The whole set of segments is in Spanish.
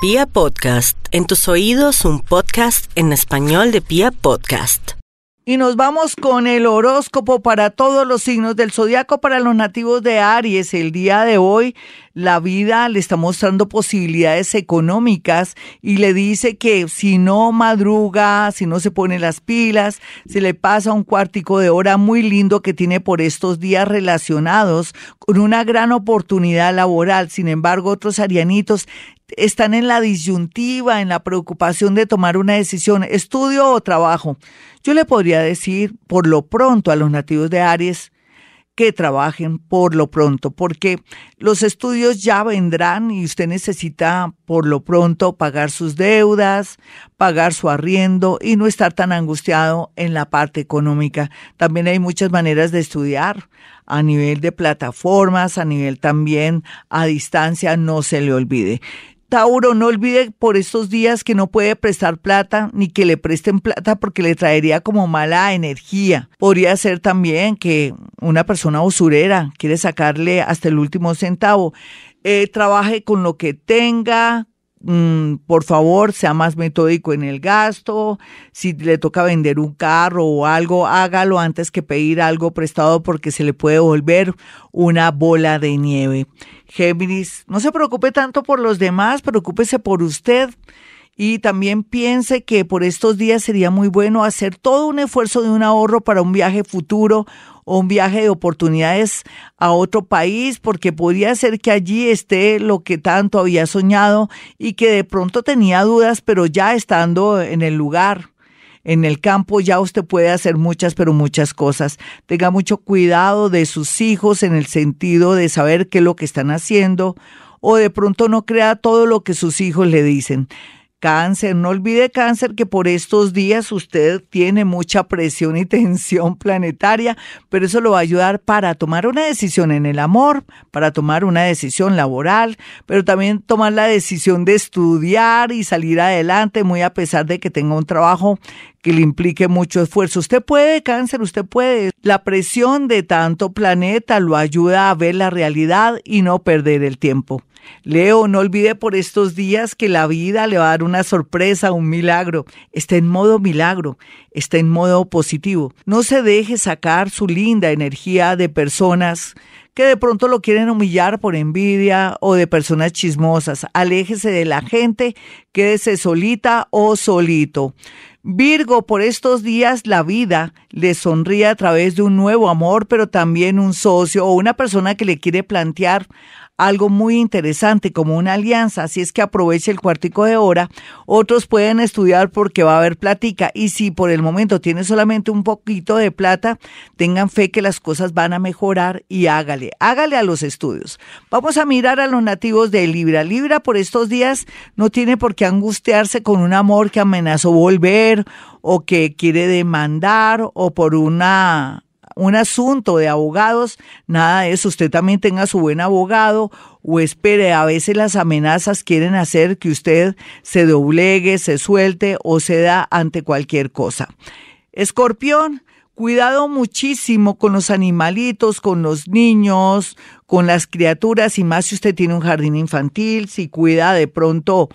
Pia Podcast, en tus oídos un podcast en español de Pia Podcast. Y nos vamos con el horóscopo para todos los signos del zodiaco para los nativos de Aries. El día de hoy la vida le está mostrando posibilidades económicas y le dice que si no madruga, si no se pone las pilas, se le pasa un cuartico de hora muy lindo que tiene por estos días relacionados con una gran oportunidad laboral. Sin embargo, otros arianitos están en la disyuntiva, en la preocupación de tomar una decisión, estudio o trabajo. Yo le podría decir, por lo pronto, a los nativos de Aries, que trabajen por lo pronto, porque los estudios ya vendrán y usted necesita por lo pronto pagar sus deudas, pagar su arriendo y no estar tan angustiado en la parte económica. También hay muchas maneras de estudiar a nivel de plataformas, a nivel también a distancia, no se le olvide. Tauro, no olvide por estos días que no puede prestar plata ni que le presten plata porque le traería como mala energía. Podría ser también que una persona usurera quiere sacarle hasta el último centavo. Eh, trabaje con lo que tenga, por favor, sea más metódico en el gasto. Si le toca vender un carro o algo, hágalo antes que pedir algo prestado porque se le puede volver una bola de nieve. Géminis, no se preocupe tanto por los demás, preocúpese por usted. Y también piense que por estos días sería muy bueno hacer todo un esfuerzo de un ahorro para un viaje futuro o un viaje de oportunidades a otro país, porque podría ser que allí esté lo que tanto había soñado y que de pronto tenía dudas, pero ya estando en el lugar en el campo ya usted puede hacer muchas, pero muchas cosas. Tenga mucho cuidado de sus hijos en el sentido de saber qué es lo que están haciendo o de pronto no crea todo lo que sus hijos le dicen. Cáncer, no olvide cáncer que por estos días usted tiene mucha presión y tensión planetaria, pero eso lo va a ayudar para tomar una decisión en el amor, para tomar una decisión laboral, pero también tomar la decisión de estudiar y salir adelante, muy a pesar de que tenga un trabajo que le implique mucho esfuerzo. Usted puede, cáncer, usted puede. La presión de tanto planeta lo ayuda a ver la realidad y no perder el tiempo. Leo, no olvide por estos días que la vida le va a dar una sorpresa, un milagro. Está en modo milagro, está en modo positivo. No se deje sacar su linda energía de personas que de pronto lo quieren humillar por envidia o de personas chismosas. Aléjese de la gente, quédese solita o solito. Virgo, por estos días la vida le sonríe a través de un nuevo amor, pero también un socio o una persona que le quiere plantear algo muy interesante como una alianza, así es que aproveche el cuartico de hora. Otros pueden estudiar porque va a haber platica y si por el momento tiene solamente un poquito de plata, tengan fe que las cosas van a mejorar y hágale, hágale a los estudios. Vamos a mirar a los nativos de Libra. Libra por estos días no tiene por qué angustiarse con un amor que amenazó volver o que quiere demandar o por una un asunto de abogados, nada de eso. Usted también tenga su buen abogado o espere. A veces las amenazas quieren hacer que usted se doblegue, se suelte o se da ante cualquier cosa. Escorpión, cuidado muchísimo con los animalitos, con los niños, con las criaturas y más si usted tiene un jardín infantil, si cuida de pronto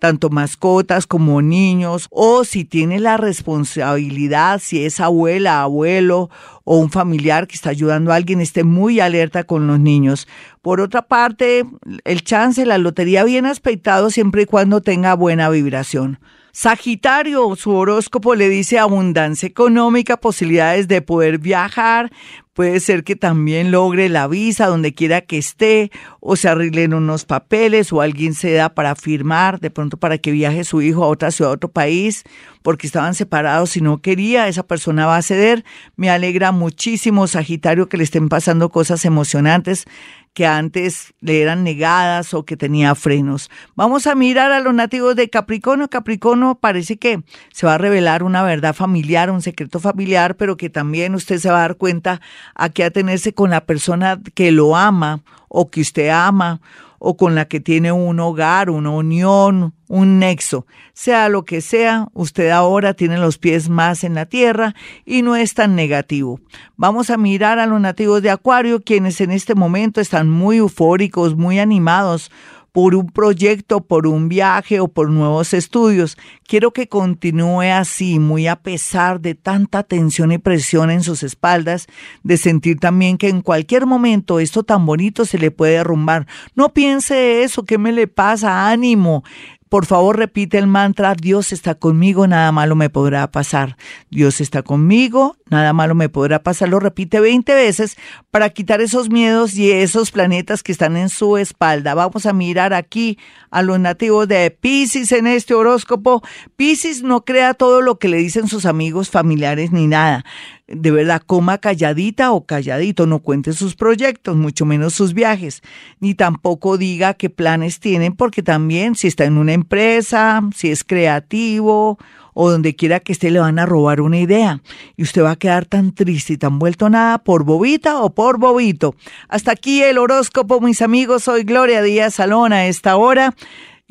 tanto mascotas como niños, o si tiene la responsabilidad, si es abuela, abuelo o un familiar que está ayudando a alguien, esté muy alerta con los niños. Por otra parte, el chance, la lotería bien aspectado siempre y cuando tenga buena vibración. Sagitario, su horóscopo le dice abundancia económica, posibilidades de poder viajar, puede ser que también logre la visa donde quiera que esté o se arreglen unos papeles o alguien se da para firmar, de pronto para que viaje su hijo a otra ciudad, a otro país, porque estaban separados y no quería, esa persona va a ceder. Me alegra muchísimo, Sagitario, que le estén pasando cosas emocionantes que antes le eran negadas o que tenía frenos. Vamos a mirar a los nativos de Capricornio. Capricornio parece que se va a revelar una verdad familiar, un secreto familiar, pero que también usted se va a dar cuenta a qué atenerse con la persona que lo ama o que usted ama o con la que tiene un hogar, una unión, un nexo. Sea lo que sea, usted ahora tiene los pies más en la tierra y no es tan negativo. Vamos a mirar a los nativos de Acuario, quienes en este momento están muy eufóricos, muy animados por un proyecto, por un viaje o por nuevos estudios. Quiero que continúe así, muy a pesar de tanta tensión y presión en sus espaldas, de sentir también que en cualquier momento esto tan bonito se le puede derrumbar. No piense eso, ¿qué me le pasa? Ánimo. Por favor, repite el mantra, Dios está conmigo, nada malo me podrá pasar. Dios está conmigo, nada malo me podrá pasar. Lo repite 20 veces para quitar esos miedos y esos planetas que están en su espalda. Vamos a mirar aquí a los nativos de Pisces en este horóscopo. Pisces no crea todo lo que le dicen sus amigos, familiares ni nada de verdad coma calladita o calladito, no cuente sus proyectos, mucho menos sus viajes, ni tampoco diga qué planes tienen, porque también si está en una empresa, si es creativo o donde quiera que esté le van a robar una idea y usted va a quedar tan triste y tan vuelto nada por bobita o por bobito. Hasta aquí el horóscopo, mis amigos. Soy Gloria Díaz Salón a esta hora.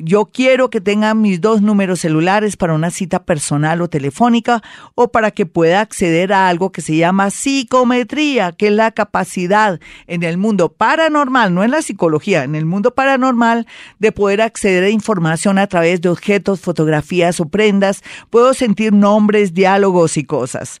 Yo quiero que tenga mis dos números celulares para una cita personal o telefónica o para que pueda acceder a algo que se llama psicometría, que es la capacidad en el mundo paranormal, no en la psicología, en el mundo paranormal de poder acceder a información a través de objetos, fotografías o prendas. Puedo sentir nombres, diálogos y cosas.